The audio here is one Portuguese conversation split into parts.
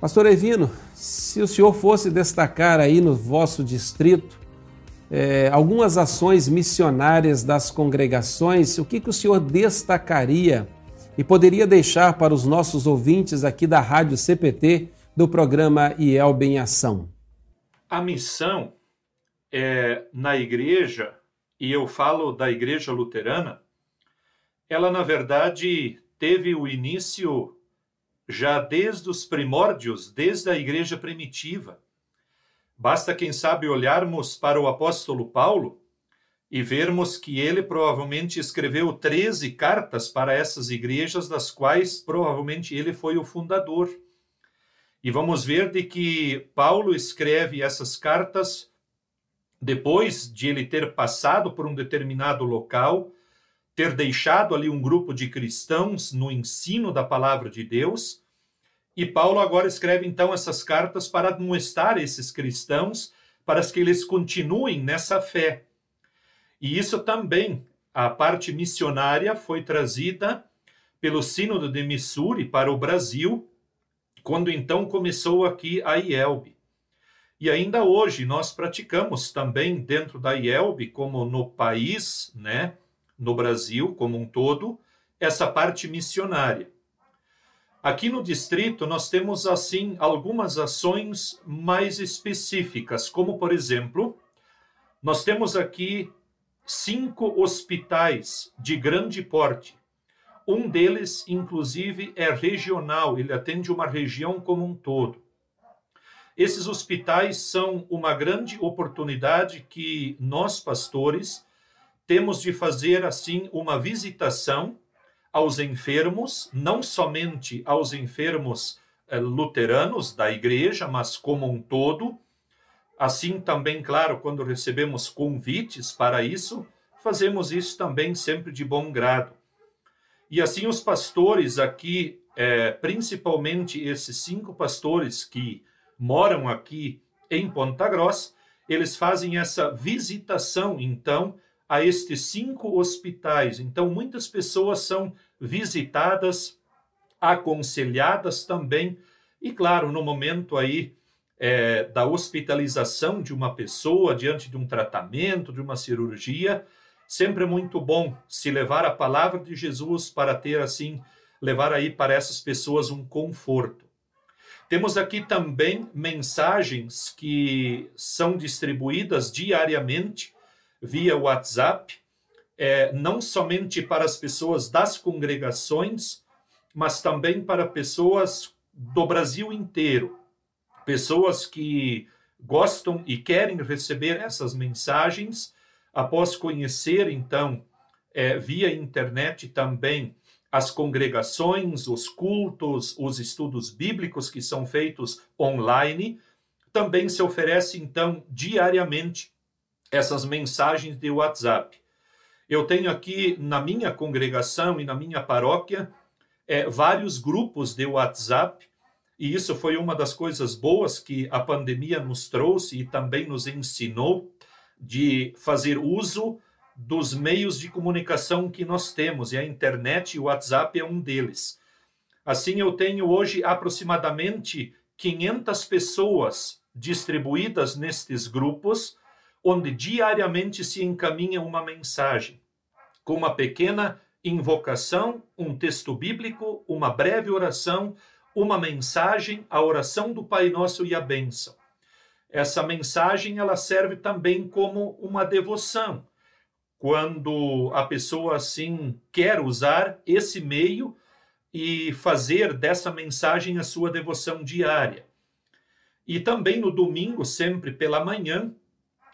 Pastor Evino, se o senhor fosse destacar aí no vosso distrito é, algumas ações missionárias das congregações, o que, que o senhor destacaria e poderia deixar para os nossos ouvintes aqui da Rádio CPT do programa IELB em Ação? A missão é, na igreja, e eu falo da igreja luterana, ela na verdade teve o início já desde os primórdios, desde a igreja primitiva. Basta, quem sabe, olharmos para o apóstolo Paulo e vermos que ele provavelmente escreveu 13 cartas para essas igrejas, das quais provavelmente ele foi o fundador. E vamos ver de que Paulo escreve essas cartas depois de ele ter passado por um determinado local, ter deixado ali um grupo de cristãos no ensino da palavra de Deus e Paulo agora escreve então essas cartas para admoestar esses cristãos para que eles continuem nessa fé. E isso também, a parte missionária foi trazida pelo Sínodo de Missouri para o Brasil, quando então começou aqui a IELB. E ainda hoje nós praticamos também dentro da IELB, como no país, né, no Brasil como um todo, essa parte missionária. Aqui no distrito nós temos assim algumas ações mais específicas, como por exemplo, nós temos aqui cinco hospitais de grande porte. Um deles, inclusive, é regional, ele atende uma região como um todo. Esses hospitais são uma grande oportunidade que nós, pastores, temos de fazer assim uma visitação aos enfermos, não somente aos enfermos eh, luteranos da igreja, mas como um todo. Assim também, claro, quando recebemos convites para isso, fazemos isso também sempre de bom grado. E assim os pastores aqui, eh, principalmente esses cinco pastores que moram aqui em Ponta Grossa, eles fazem essa visitação, então, a estes cinco hospitais. Então, muitas pessoas são visitadas, aconselhadas também, e claro, no momento aí é, da hospitalização de uma pessoa diante de um tratamento, de uma cirurgia, sempre é muito bom se levar a palavra de Jesus para ter assim, levar aí para essas pessoas um conforto. Temos aqui também mensagens que são distribuídas diariamente via WhatsApp, é, não somente para as pessoas das congregações, mas também para pessoas do Brasil inteiro, pessoas que gostam e querem receber essas mensagens após conhecer, então, é, via internet também as congregações, os cultos, os estudos bíblicos que são feitos online. Também se oferece, então, diariamente essas mensagens de WhatsApp. Eu tenho aqui na minha congregação e na minha paróquia é, vários grupos de WhatsApp, e isso foi uma das coisas boas que a pandemia nos trouxe e também nos ensinou de fazer uso dos meios de comunicação que nós temos, e a internet e o WhatsApp é um deles. Assim, eu tenho hoje aproximadamente 500 pessoas distribuídas nestes grupos onde diariamente se encaminha uma mensagem, com uma pequena invocação, um texto bíblico, uma breve oração, uma mensagem, a oração do Pai Nosso e a bênção. Essa mensagem ela serve também como uma devoção. Quando a pessoa assim quer usar esse meio e fazer dessa mensagem a sua devoção diária. E também no domingo, sempre pela manhã,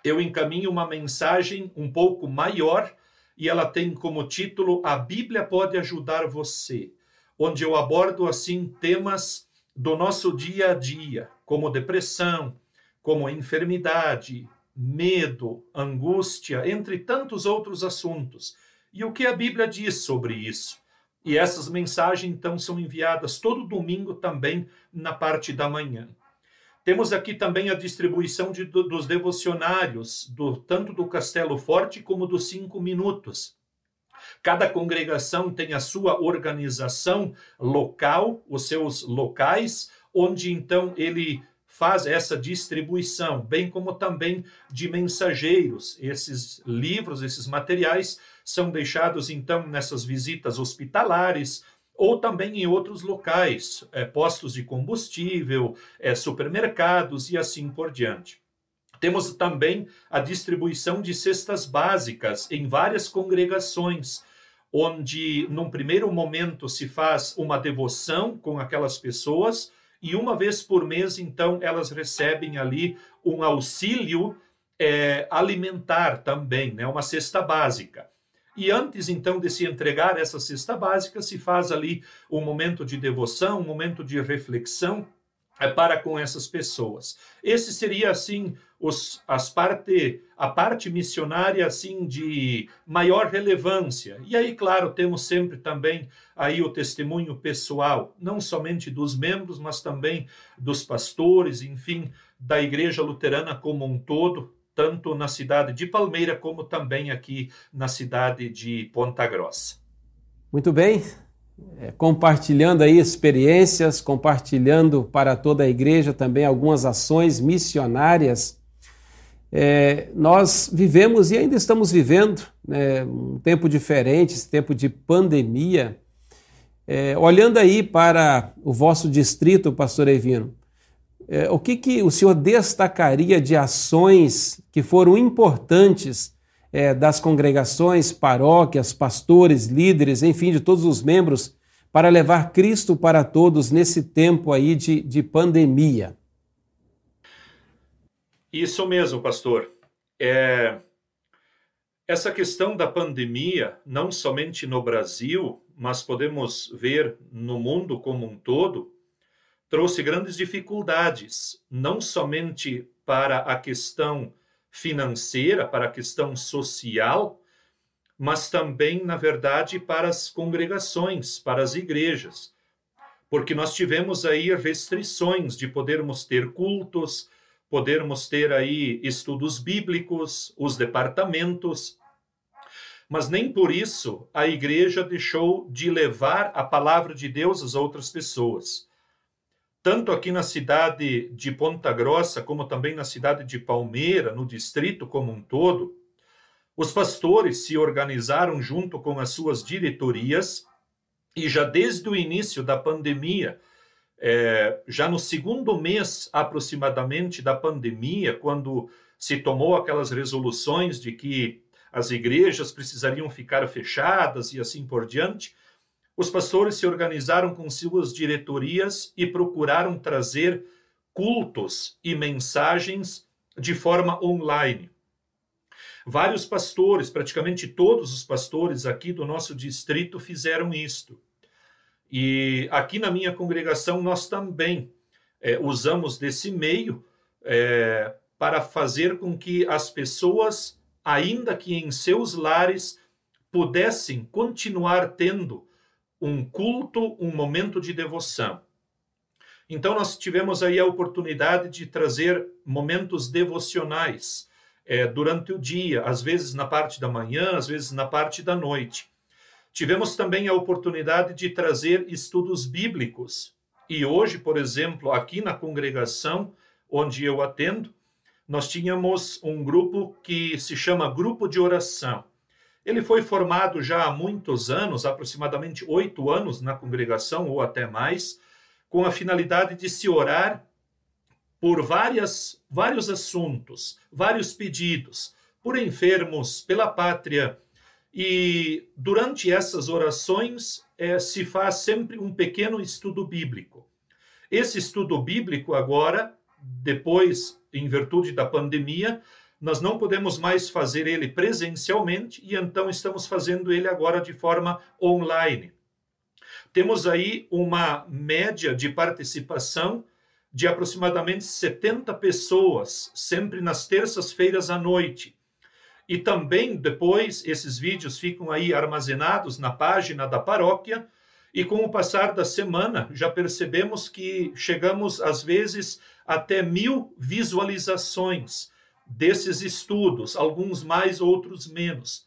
eu encaminho uma mensagem um pouco maior e ela tem como título A Bíblia pode ajudar você, onde eu abordo assim temas do nosso dia a dia, como depressão, como enfermidade, medo, angústia, entre tantos outros assuntos. E o que a Bíblia diz sobre isso? E essas mensagens então são enviadas todo domingo também na parte da manhã. Temos aqui também a distribuição de, do, dos devocionários, do, tanto do Castelo Forte como dos Cinco Minutos. Cada congregação tem a sua organização local, os seus locais, onde então ele faz essa distribuição, bem como também de mensageiros. Esses livros, esses materiais são deixados então nessas visitas hospitalares ou também em outros locais, é, postos de combustível, é, supermercados e assim por diante. Temos também a distribuição de cestas básicas em várias congregações, onde, num primeiro momento, se faz uma devoção com aquelas pessoas e uma vez por mês, então, elas recebem ali um auxílio é, alimentar também, né, uma cesta básica. E antes, então, de se entregar essa cesta básica, se faz ali um momento de devoção, um momento de reflexão é, para com essas pessoas. Esse seria, assim, os, as parte, a parte missionária assim de maior relevância. E aí, claro, temos sempre também aí o testemunho pessoal, não somente dos membros, mas também dos pastores, enfim, da igreja luterana como um todo, tanto na cidade de Palmeira como também aqui na cidade de Ponta Grossa. Muito bem, é, compartilhando aí experiências, compartilhando para toda a igreja também algumas ações missionárias é, nós vivemos e ainda estamos vivendo né, um tempo diferente, esse tempo de pandemia. É, olhando aí para o vosso distrito, pastor Evino, é, o que, que o senhor destacaria de ações que foram importantes é, das congregações, paróquias, pastores, líderes, enfim, de todos os membros, para levar Cristo para todos nesse tempo aí de, de pandemia? Isso mesmo, pastor. É, essa questão da pandemia, não somente no Brasil, mas podemos ver no mundo como um todo, trouxe grandes dificuldades, não somente para a questão financeira, para a questão social, mas também, na verdade, para as congregações, para as igrejas. Porque nós tivemos aí restrições de podermos ter cultos, podermos ter aí estudos bíblicos, os departamentos, mas nem por isso a igreja deixou de levar a palavra de Deus às outras pessoas. Tanto aqui na cidade de Ponta Grossa, como também na cidade de Palmeira, no distrito como um todo, os pastores se organizaram junto com as suas diretorias e já desde o início da pandemia é, já no segundo mês aproximadamente da pandemia, quando se tomou aquelas resoluções de que as igrejas precisariam ficar fechadas e assim por diante, os pastores se organizaram com suas diretorias e procuraram trazer cultos e mensagens de forma online. Vários pastores, praticamente todos os pastores aqui do nosso distrito fizeram isto. E aqui na minha congregação nós também é, usamos desse meio é, para fazer com que as pessoas, ainda que em seus lares, pudessem continuar tendo um culto, um momento de devoção. Então nós tivemos aí a oportunidade de trazer momentos devocionais é, durante o dia, às vezes na parte da manhã, às vezes na parte da noite. Tivemos também a oportunidade de trazer estudos bíblicos. E hoje, por exemplo, aqui na congregação onde eu atendo, nós tínhamos um grupo que se chama Grupo de Oração. Ele foi formado já há muitos anos, aproximadamente oito anos na congregação, ou até mais, com a finalidade de se orar por várias, vários assuntos, vários pedidos, por enfermos, pela pátria, e durante essas orações é, se faz sempre um pequeno estudo bíblico. Esse estudo bíblico, agora, depois, em virtude da pandemia, nós não podemos mais fazer ele presencialmente e então estamos fazendo ele agora de forma online. Temos aí uma média de participação de aproximadamente 70 pessoas, sempre nas terças-feiras à noite. E também depois esses vídeos ficam aí armazenados na página da paróquia E com o passar da semana, já percebemos que chegamos, às vezes, até mil visualizações desses estudos, alguns mais, outros menos.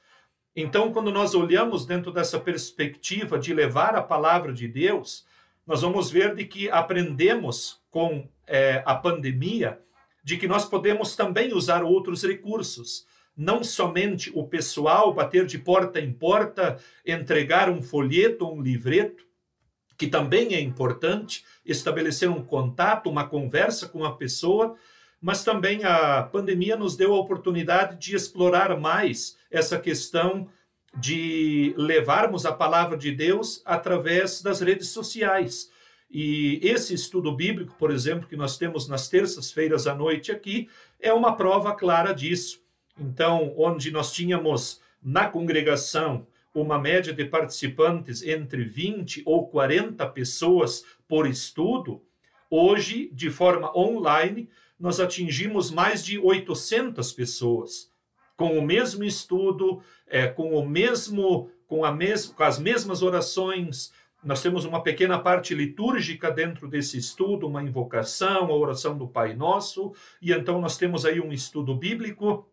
Então, quando nós olhamos dentro dessa perspectiva de levar a palavra de Deus, nós vamos ver de que aprendemos com é, a pandemia de que nós podemos também usar outros recursos não somente o pessoal bater de porta em porta, entregar um folheto um livreto, que também é importante, estabelecer um contato, uma conversa com a pessoa, mas também a pandemia nos deu a oportunidade de explorar mais essa questão de levarmos a palavra de Deus através das redes sociais. E esse estudo bíblico, por exemplo, que nós temos nas terças-feiras à noite aqui, é uma prova clara disso. Então, onde nós tínhamos na congregação uma média de participantes entre 20 ou 40 pessoas por estudo, hoje, de forma online, nós atingimos mais de 800 pessoas com o mesmo estudo, é, com o mesmo, com, a mes com as mesmas orações. Nós temos uma pequena parte litúrgica dentro desse estudo, uma invocação, a oração do Pai Nosso, e então nós temos aí um estudo bíblico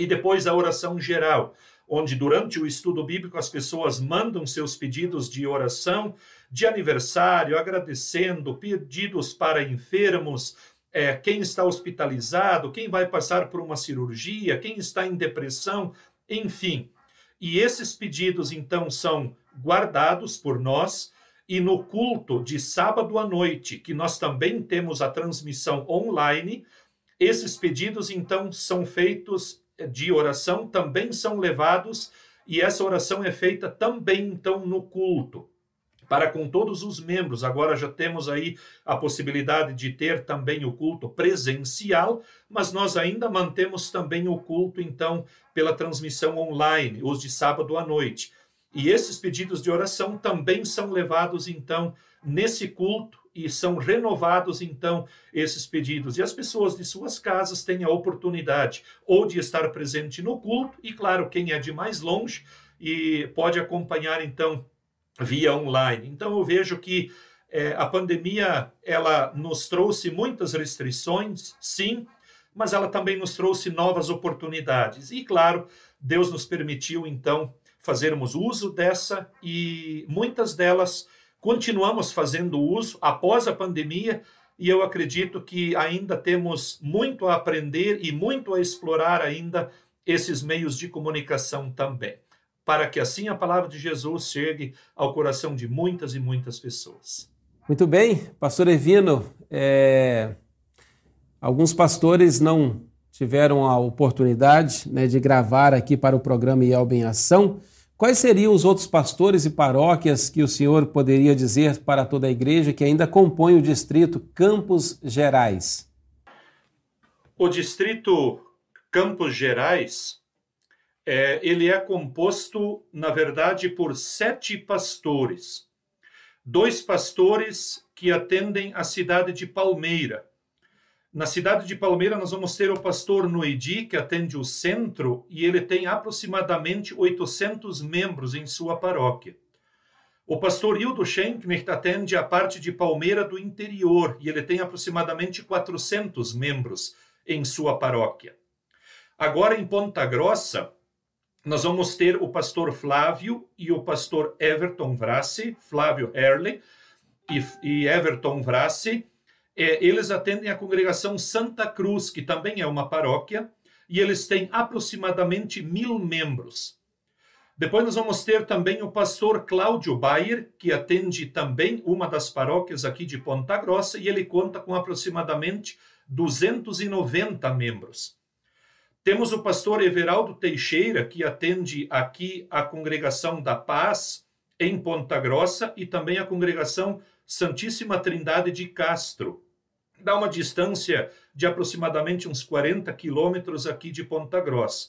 e depois a oração geral, onde durante o estudo bíblico as pessoas mandam seus pedidos de oração, de aniversário, agradecendo, pedidos para enfermos, é, quem está hospitalizado, quem vai passar por uma cirurgia, quem está em depressão, enfim. E esses pedidos, então, são guardados por nós. E no culto de sábado à noite, que nós também temos a transmissão online, esses pedidos, então, são feitos de oração também são levados e essa oração é feita também então no culto para com todos os membros. Agora já temos aí a possibilidade de ter também o culto presencial, mas nós ainda mantemos também o culto então pela transmissão online, os de sábado à noite. E esses pedidos de oração também são levados então nesse culto e são renovados então esses pedidos. E as pessoas de suas casas têm a oportunidade ou de estar presente no culto, e claro, quem é de mais longe e pode acompanhar então via online. Então eu vejo que é, a pandemia ela nos trouxe muitas restrições, sim, mas ela também nos trouxe novas oportunidades. E claro, Deus nos permitiu então fazermos uso dessa e muitas delas continuamos fazendo uso após a pandemia e eu acredito que ainda temos muito a aprender e muito a explorar ainda esses meios de comunicação também, para que assim a palavra de Jesus chegue ao coração de muitas e muitas pessoas. Muito bem, pastor Evino, é... alguns pastores não tiveram a oportunidade né, de gravar aqui para o programa IELB em Ação, Quais seriam os outros pastores e paróquias que o senhor poderia dizer para toda a igreja que ainda compõe o distrito Campos Gerais? O distrito Campos Gerais, é, ele é composto, na verdade, por sete pastores. Dois pastores que atendem a cidade de Palmeira, na cidade de Palmeira, nós vamos ter o pastor Noedi, que atende o centro, e ele tem aproximadamente 800 membros em sua paróquia. O pastor Hildo Schenknecht atende a parte de Palmeira do interior, e ele tem aproximadamente 400 membros em sua paróquia. Agora, em Ponta Grossa, nós vamos ter o pastor Flávio e o pastor Everton Vrassi, Flávio Herley e, e Everton Vrassi, é, eles atendem a congregação Santa Cruz, que também é uma paróquia, e eles têm aproximadamente mil membros. Depois nós vamos ter também o pastor Cláudio Bayer, que atende também uma das paróquias aqui de Ponta Grossa, e ele conta com aproximadamente 290 membros. Temos o pastor Everaldo Teixeira, que atende aqui a congregação da Paz, em Ponta Grossa, e também a congregação Santíssima Trindade de Castro dá uma distância de aproximadamente uns 40 quilômetros aqui de Ponta Grossa.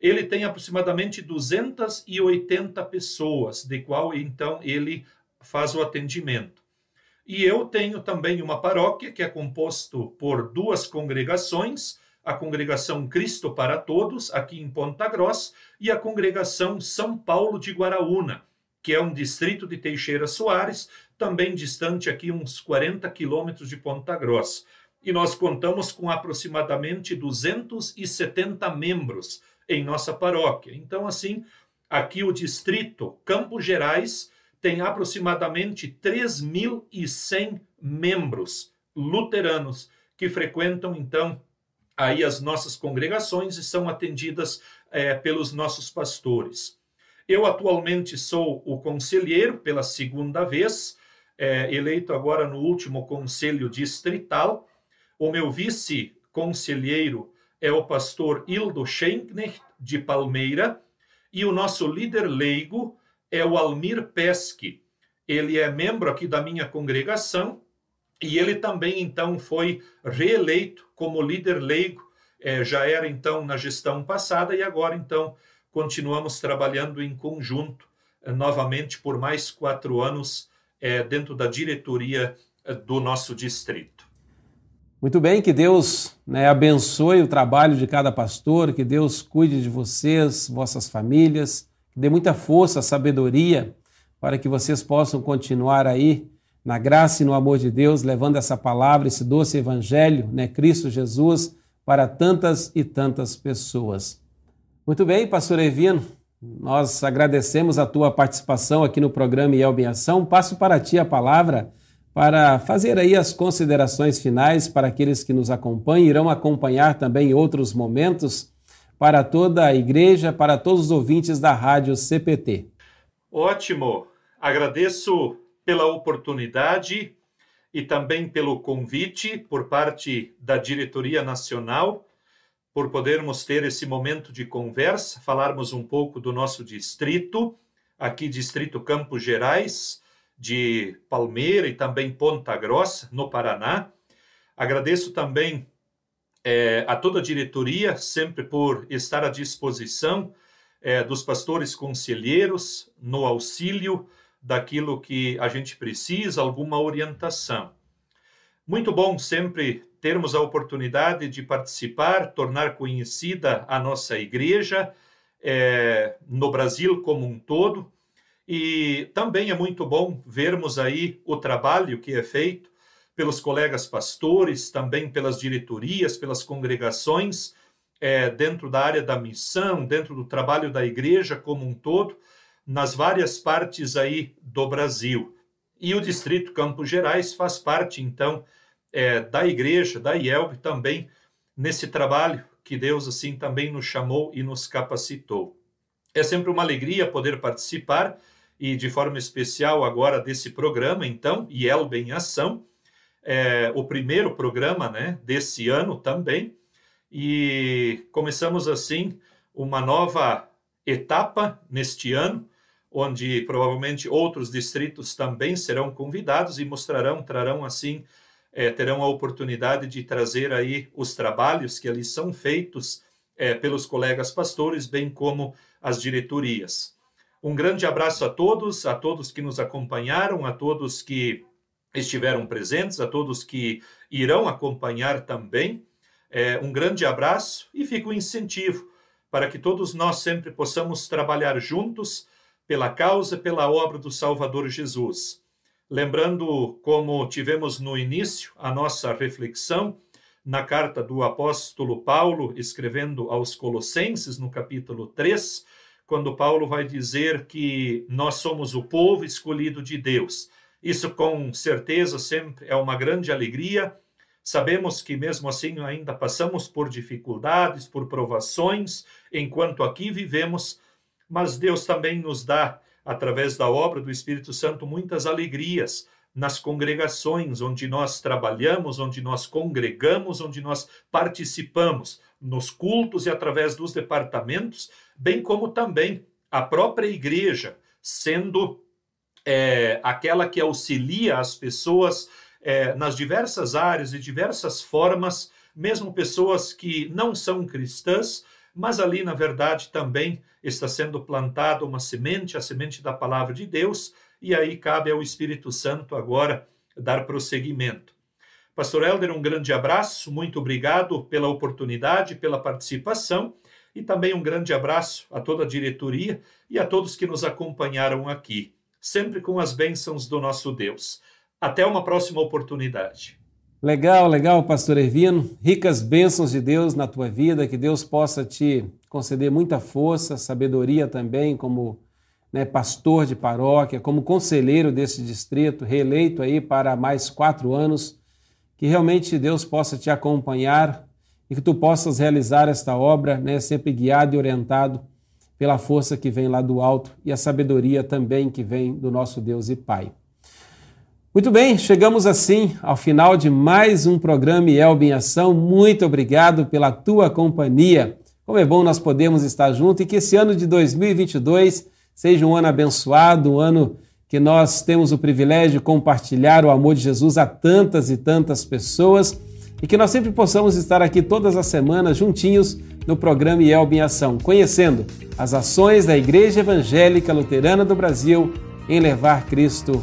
Ele tem aproximadamente 280 pessoas, de qual então ele faz o atendimento. E eu tenho também uma paróquia que é composto por duas congregações, a congregação Cristo para Todos, aqui em Ponta Grossa, e a congregação São Paulo de Guaraúna, que é um distrito de Teixeira Soares, também distante aqui uns 40 quilômetros de Ponta Grossa. E nós contamos com aproximadamente 270 membros em nossa paróquia. Então, assim, aqui o distrito Campos Gerais tem aproximadamente 3.100 membros luteranos que frequentam, então, aí as nossas congregações e são atendidas é, pelos nossos pastores. Eu atualmente sou o conselheiro pela segunda vez, é, eleito agora no último conselho distrital. O meu vice-conselheiro é o pastor Hildo Schenknecht, de Palmeira, e o nosso líder leigo é o Almir Pesque. Ele é membro aqui da minha congregação e ele também, então, foi reeleito como líder leigo. É, já era, então, na gestão passada e agora, então, continuamos trabalhando em conjunto é, novamente por mais quatro anos é, dentro da diretoria é, do nosso distrito. Muito bem, que Deus né, abençoe o trabalho de cada pastor, que Deus cuide de vocês, vossas famílias, dê muita força, sabedoria para que vocês possam continuar aí na graça e no amor de Deus, levando essa palavra, esse doce evangelho, né, Cristo Jesus, para tantas e tantas pessoas. Muito bem, pastor Evino, nós agradecemos a tua participação aqui no programa em Ação. Passo para ti a palavra para fazer aí as considerações finais para aqueles que nos acompanham, irão acompanhar também outros momentos para toda a igreja, para todos os ouvintes da Rádio CPT. Ótimo. Agradeço pela oportunidade e também pelo convite por parte da diretoria nacional por podermos ter esse momento de conversa, falarmos um pouco do nosso distrito, aqui distrito Campos Gerais, de Palmeira e também Ponta Grossa, no Paraná. Agradeço também é, a toda a diretoria, sempre por estar à disposição é, dos pastores conselheiros no auxílio daquilo que a gente precisa, alguma orientação. Muito bom sempre termos a oportunidade de participar, tornar conhecida a nossa igreja é, no Brasil como um todo e também é muito bom vermos aí o trabalho que é feito pelos colegas pastores, também pelas diretorias, pelas congregações, é, dentro da área da missão, dentro do trabalho da igreja como um todo, nas várias partes aí do Brasil. E o Distrito Campos Gerais faz parte, então, é, da igreja, da IELB também, nesse trabalho que Deus, assim, também nos chamou e nos capacitou. É sempre uma alegria poder participar e de forma especial agora desse programa, então, IELB em Ação, é, o primeiro programa né, desse ano também, e começamos assim uma nova etapa neste ano, onde provavelmente outros distritos também serão convidados e mostrarão, trarão assim, é, terão a oportunidade de trazer aí os trabalhos que ali são feitos é, pelos colegas pastores, bem como as diretorias. Um grande abraço a todos, a todos que nos acompanharam, a todos que estiveram presentes, a todos que irão acompanhar também. É, um grande abraço e fica o um incentivo para que todos nós sempre possamos trabalhar juntos pela causa, pela obra do Salvador Jesus. Lembrando, como tivemos no início a nossa reflexão, na carta do apóstolo Paulo, escrevendo aos Colossenses, no capítulo 3, quando Paulo vai dizer que nós somos o povo escolhido de Deus. Isso com certeza sempre é uma grande alegria. Sabemos que mesmo assim ainda passamos por dificuldades, por provações, enquanto aqui vivemos, mas Deus também nos dá, através da obra do Espírito Santo, muitas alegrias nas congregações onde nós trabalhamos, onde nós congregamos, onde nós participamos, nos cultos e através dos departamentos, bem como também a própria igreja, sendo é, aquela que auxilia as pessoas é, nas diversas áreas e diversas formas, mesmo pessoas que não são cristãs, mas ali, na verdade, também está sendo plantada uma semente, a semente da palavra de Deus, e aí cabe ao Espírito Santo agora dar prosseguimento. Pastor Helder, um grande abraço, muito obrigado pela oportunidade, pela participação e também um grande abraço a toda a diretoria e a todos que nos acompanharam aqui. sempre com as bênçãos do nosso Deus. Até uma próxima oportunidade. Legal, legal, pastor Ervino. Ricas bênçãos de Deus na tua vida, que Deus possa te conceder muita força, sabedoria também, como né, pastor de paróquia, como conselheiro desse distrito, reeleito aí para mais quatro anos. Que realmente Deus possa te acompanhar e que tu possas realizar esta obra, né, sempre guiado e orientado pela força que vem lá do alto e a sabedoria também que vem do nosso Deus e Pai. Muito bem, chegamos assim ao final de mais um programa Elbe em Ação. Muito obrigado pela tua companhia. Como é bom nós podermos estar juntos e que esse ano de 2022 seja um ano abençoado, um ano que nós temos o privilégio de compartilhar o amor de Jesus a tantas e tantas pessoas e que nós sempre possamos estar aqui todas as semanas juntinhos no programa Elbe em Ação, conhecendo as ações da Igreja Evangélica Luterana do Brasil em levar Cristo